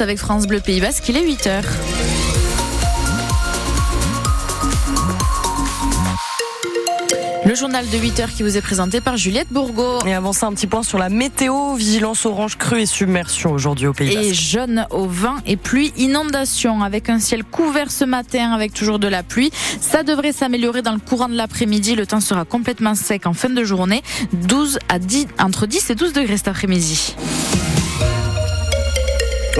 avec France Bleu Pays Basque, il est 8h. Le journal de 8 heures qui vous est présenté par Juliette Bourgo. Et avant ça, un petit point sur la météo. Vigilance orange crue et submersion aujourd'hui au Pays Basque. Et jaune au vent et pluie, inondation avec un ciel couvert ce matin avec toujours de la pluie. Ça devrait s'améliorer dans le courant de l'après-midi. Le temps sera complètement sec en fin de journée. 12 à 10, entre 10 et 12 degrés cet après-midi.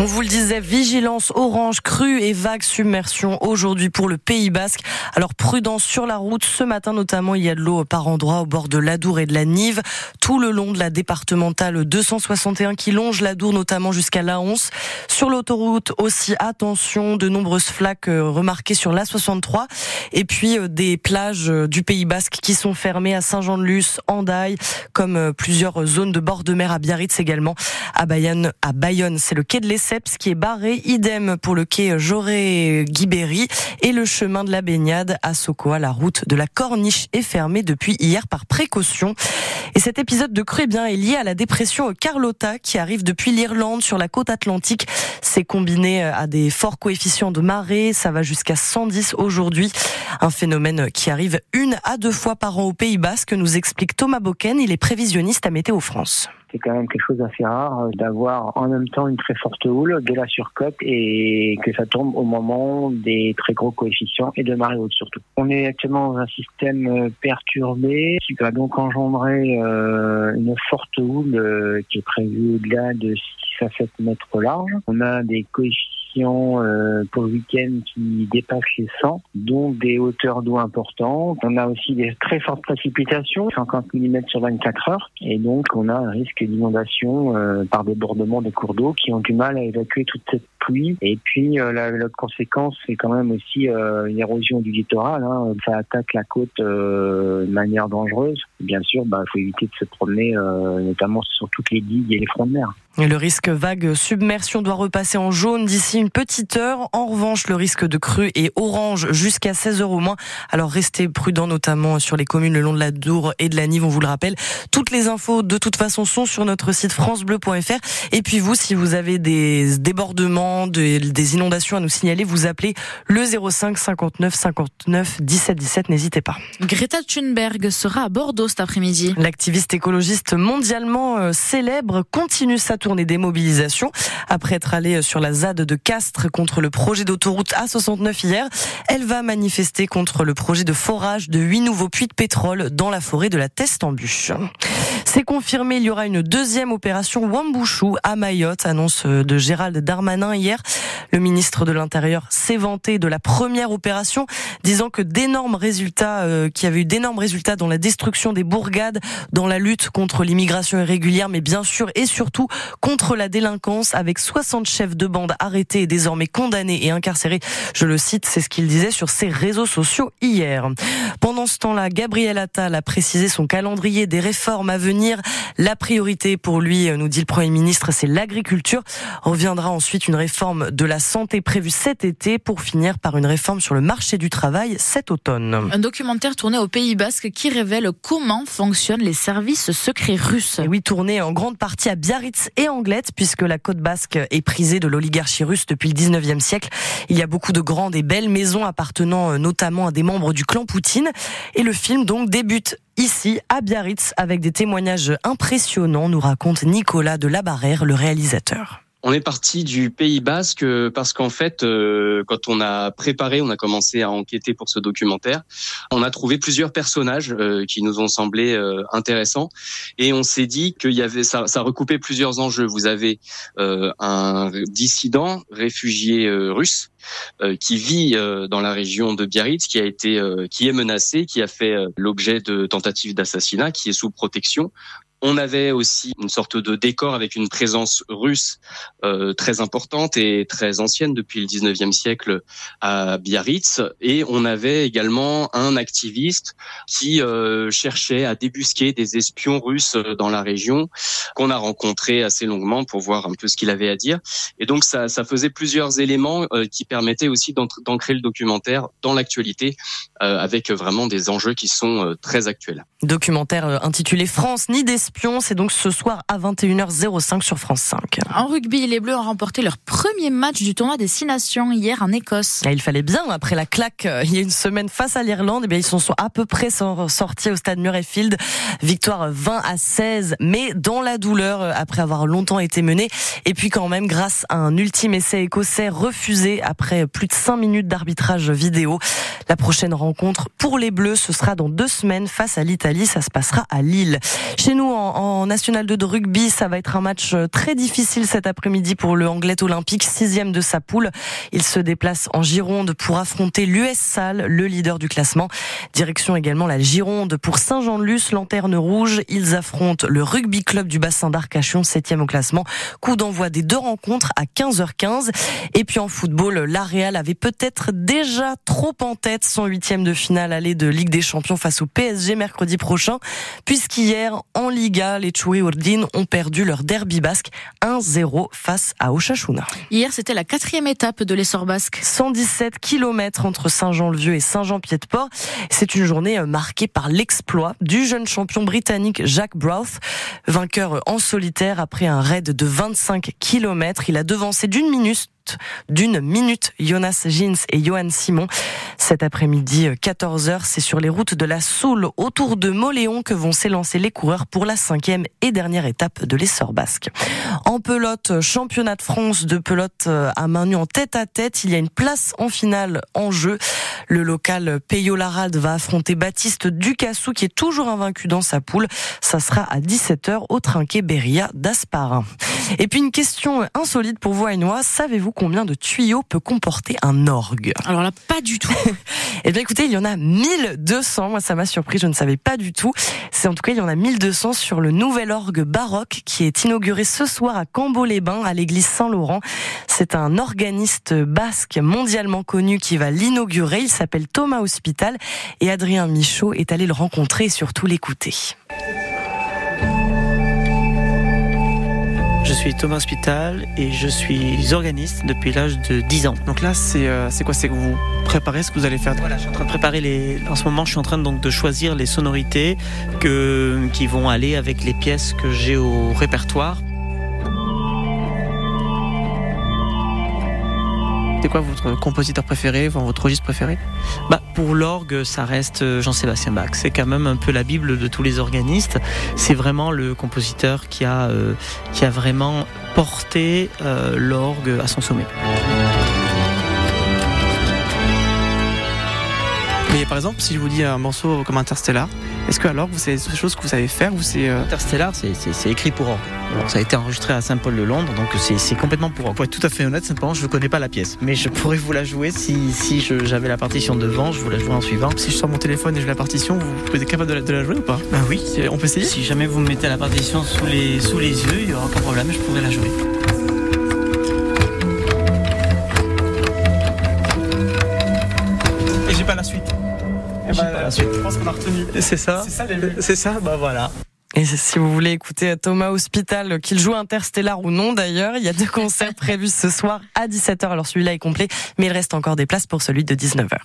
On vous le disait, vigilance orange, crue et vague submersion aujourd'hui pour le Pays Basque. Alors prudence sur la route. Ce matin notamment, il y a de l'eau par endroits au bord de l'Adour et de la Nive, tout le long de la départementale 261 qui longe l'Adour notamment jusqu'à la Once. Sur l'autoroute aussi, attention, de nombreuses flaques euh, remarquées sur l'A63 et puis euh, des plages euh, du Pays Basque qui sont fermées à Saint-Jean-de-Luz, Andaille, comme plusieurs zones de bord de mer à Biarritz également. À Bayonne, à Bayonne, c'est le quai de l'Essai qui est barré, idem pour le quai Jauré-Guibéry et le chemin de la baignade à Sokoa. La route de la Corniche est fermée depuis hier par précaution. Et cet épisode de crue eh bien, est lié à la dépression Carlotta qui arrive depuis l'Irlande sur la côte atlantique. C'est combiné à des forts coefficients de marée. Ça va jusqu'à 110 aujourd'hui. Un phénomène qui arrive une à deux fois par an au Pays Basque, nous explique Thomas Boken. Il est prévisionniste à Météo France c'est quand même quelque chose d'assez rare euh, d'avoir en même temps une très forte houle, de la surcote et que ça tombe au moment des très gros coefficients et de marée haute surtout. On est actuellement dans un système euh, perturbé qui va donc engendrer euh, une forte houle qui est prévue au-delà de 6 à 7 mètres large. On a des coefficients euh, pour le week-end qui dépassent les 100, donc des hauteurs d'eau importantes. On a aussi des très fortes précipitations, 50 mm sur 24 heures, et donc on a un risque d'inondation euh, par débordement des cours d'eau qui ont du mal à évacuer toute cette pluie. Et puis euh, l'autre conséquence, c'est quand même aussi une érosion du littoral. Hein. Ça attaque la côte de manière dangereuse. Bien sûr, il bah, faut éviter de se promener, notamment sur toutes les digues et les fronts de mer. Le risque vague submersion doit repasser en jaune d'ici une petite heure. En revanche, le risque de crue est orange jusqu'à 16 heures au moins. Alors restez prudents, notamment sur les communes le long de la Dour et de la Nive, on vous le rappelle. Toutes les infos, de toute façon, sont sur notre site francebleu.fr. Et puis vous, si vous avez des débordements, des inondations à nous signaler, vous appelez le 05 59 59 17 17. N'hésitez pas. Greta Thunberg sera à Bordeaux cet après-midi. L'activiste écologiste mondialement euh, célèbre continue sa tournée tournée des mobilisations. Après être allée sur la ZAD de Castres contre le projet d'autoroute A69 hier, elle va manifester contre le projet de forage de huit nouveaux puits de pétrole dans la forêt de la Teste-en-Bûche. C'est confirmé, il y aura une deuxième opération Wambouchou à Mayotte, annonce de Gérald Darmanin hier. Le ministre de l'Intérieur s'est vanté de la première opération, disant que d'énormes résultats, euh, qu'il y avait eu d'énormes résultats dans la destruction des bourgades, dans la lutte contre l'immigration irrégulière, mais bien sûr et surtout contre la délinquance avec 60 chefs de bande arrêtés et désormais condamnés et incarcérés. Je le cite, c'est ce qu'il disait sur ses réseaux sociaux hier. Pendant ce temps-là, Gabriel Attal a précisé son calendrier des réformes à venir. La priorité pour lui, nous dit le Premier ministre, c'est l'agriculture. Reviendra ensuite une réforme de la santé prévue cet été pour finir par une réforme sur le marché du travail cet automne. Un documentaire tourné au Pays Basque qui révèle comment fonctionnent les services secrets russes. Et oui, tourné en grande partie à Biarritz et Anglette, puisque la côte basque est prisée de l'oligarchie russe depuis le 19e siècle. Il y a beaucoup de grandes et belles maisons appartenant euh, notamment à des membres du clan Poutine. Et le film donc débute ici à Biarritz avec des témoignages impressionnants, nous raconte Nicolas de Labarère, le réalisateur. On est parti du Pays Basque euh, parce qu'en fait, euh, quand on a préparé, on a commencé à enquêter pour ce documentaire, on a trouvé plusieurs personnages euh, qui nous ont semblé intéressants et on s'est dit qu'il y avait ça, ça recoupait plusieurs enjeux. Vous avez un dissident réfugié russe qui vit dans la région de Biarritz, qui a été, qui est menacé, qui a fait l'objet de tentatives d'assassinat, qui est sous protection. On avait aussi une sorte de décor avec une présence russe euh, très importante et très ancienne depuis le 19e siècle à Biarritz. Et on avait également un activiste qui euh, cherchait à débusquer des espions russes dans la région qu'on a rencontré assez longuement pour voir un peu ce qu'il avait à dire. Et donc ça, ça faisait plusieurs éléments euh, qui permettaient aussi d'ancrer le documentaire dans l'actualité avec vraiment des enjeux qui sont très actuels. Documentaire intitulé France ni des C'est donc ce soir à 21h05 sur France 5. En rugby, les Bleus ont remporté leur premier match du tournoi des Six Nations hier en Écosse. il fallait bien, après la claque euh, il y a une semaine face à l'Irlande, eh bien, ils sont à peu près sortis au stade Murrayfield. Victoire 20 à 16, mais dans la douleur euh, après avoir longtemps été mené. Et puis quand même, grâce à un ultime essai écossais refusé après plus de 5 minutes d'arbitrage vidéo. La prochaine rencontre pour les Bleus, ce sera dans deux semaines face à l'Italie. Ça se passera à Lille. Chez nous, en, en National 2 de rugby, ça va être un match euh, très difficile cet après-midi pour le Anglais Olympique, sixième de sa poule. Il se déplace en Gironde pour affronter l'US Salle, le leader du classement. Direction également la Gironde pour Saint-Jean-de-Luz, lanterne rouge. Ils affrontent le rugby club du bassin d'Arcachon, septième au classement. Coup d'envoi des deux rencontres à 15h15. Et puis en football, la Real avait peut-être déjà trop en tête son huitième de finale aller de Ligue des Champions face au PSG mercredi prochain, puisqu'hier, en Liga, les Choué Urdin ont perdu leur derby basque 1-0 face à Oshachuna. Hier, c'était la quatrième étape de l'essor basque. 117 km entre Saint-Jean-le-Vieux et Saint-Jean-Pied-de-Port. C'est une journée euh, marquée par l'exploit du jeune champion britannique Jack Brouth, vainqueur en solitaire après un raid de 25 km. Il a devancé d'une minute d'une minute Jonas Jins et Johan Simon. Cet après-midi, 14h, c'est sur les routes de la Soule, autour de Moléon, que vont s'élancer les coureurs pour la cinquième et dernière étape de l'essor basque. En pelote, championnat de France de pelote euh, à main nue en tête à tête. Il y a une place en finale en jeu. Le local Peyo Larald va affronter Baptiste Ducassou, qui est toujours invaincu dans sa poule. Ça sera à 17h au trinquet Beria d'Asparin. Et puis une question insolite pour vous, Ainois. Savez-vous combien de tuyaux peut comporter un orgue Alors là, pas du tout. eh bien écoutez, il y en a 1200. Moi, ça m'a surpris, je ne savais pas du tout. C'est en tout cas, il y en a 1200 sur le nouvel orgue baroque qui est inauguré ce soir à Cambo-les-Bains, à l'église Saint-Laurent. C'est un organiste basque mondialement connu qui va l'inaugurer. Il s'appelle Thomas Hospital et Adrien Michaud est allé le rencontrer et surtout l'écouter. Suis Thomas Hospital et je suis organiste depuis l'âge de 10 ans. Donc là, c'est euh, quoi? C'est que vous préparez ce que vous allez faire? Voilà, je suis en train de préparer les. En ce moment, je suis en train donc de choisir les sonorités que, qui vont aller avec les pièces que j'ai au répertoire. C'est quoi votre compositeur préféré, votre registre préféré? Bah, Pour l'orgue, ça reste euh, Jean-Sébastien Bach. C'est quand même un peu la Bible de tous les organistes. C'est vraiment le compositeur qui a, euh, vraiment porté euh, l'orgue à son sommet. Par exemple, si je vous dis un morceau comme Interstellar, est-ce que alors vous savez des choses que vous savez faire ou c'est Interstellar, c'est écrit pour orgue. ça a été enregistré à Saint-Paul de Londres, donc c'est complètement pour orgue. Pour être tout à fait honnête, simplement, je ne connais pas la pièce, mais je pourrais vous la jouer si, si j'avais la partition devant, je vous la jouerai en suivant. Si je sors mon téléphone et je la partition, vous pouvez être capable de la, de la jouer ou pas? Ben oui, on peut essayer? Si jamais vous me mettez la partition sous les, sous les yeux, il n'y aura aucun problème, je pourrais la jouer. Et j'ai pas la suite. Eh ben, je pense qu'on a retenu. C'est ça C'est ça, bah voilà. Et si vous voulez écouter Thomas Hospital, qu'il joue Interstellar ou non d'ailleurs, il y a deux concerts prévus ce soir à 17h. Alors celui-là est complet, mais il reste encore des places pour celui de 19h.